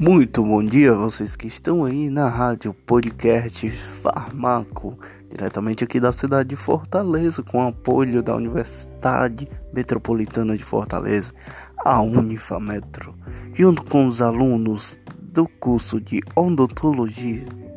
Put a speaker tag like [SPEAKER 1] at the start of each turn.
[SPEAKER 1] Muito bom dia vocês que estão aí na rádio podcast Farmaco, diretamente aqui da cidade de Fortaleza, com apoio da Universidade Metropolitana de Fortaleza, a Unifametro, junto com os alunos do curso de odontologia.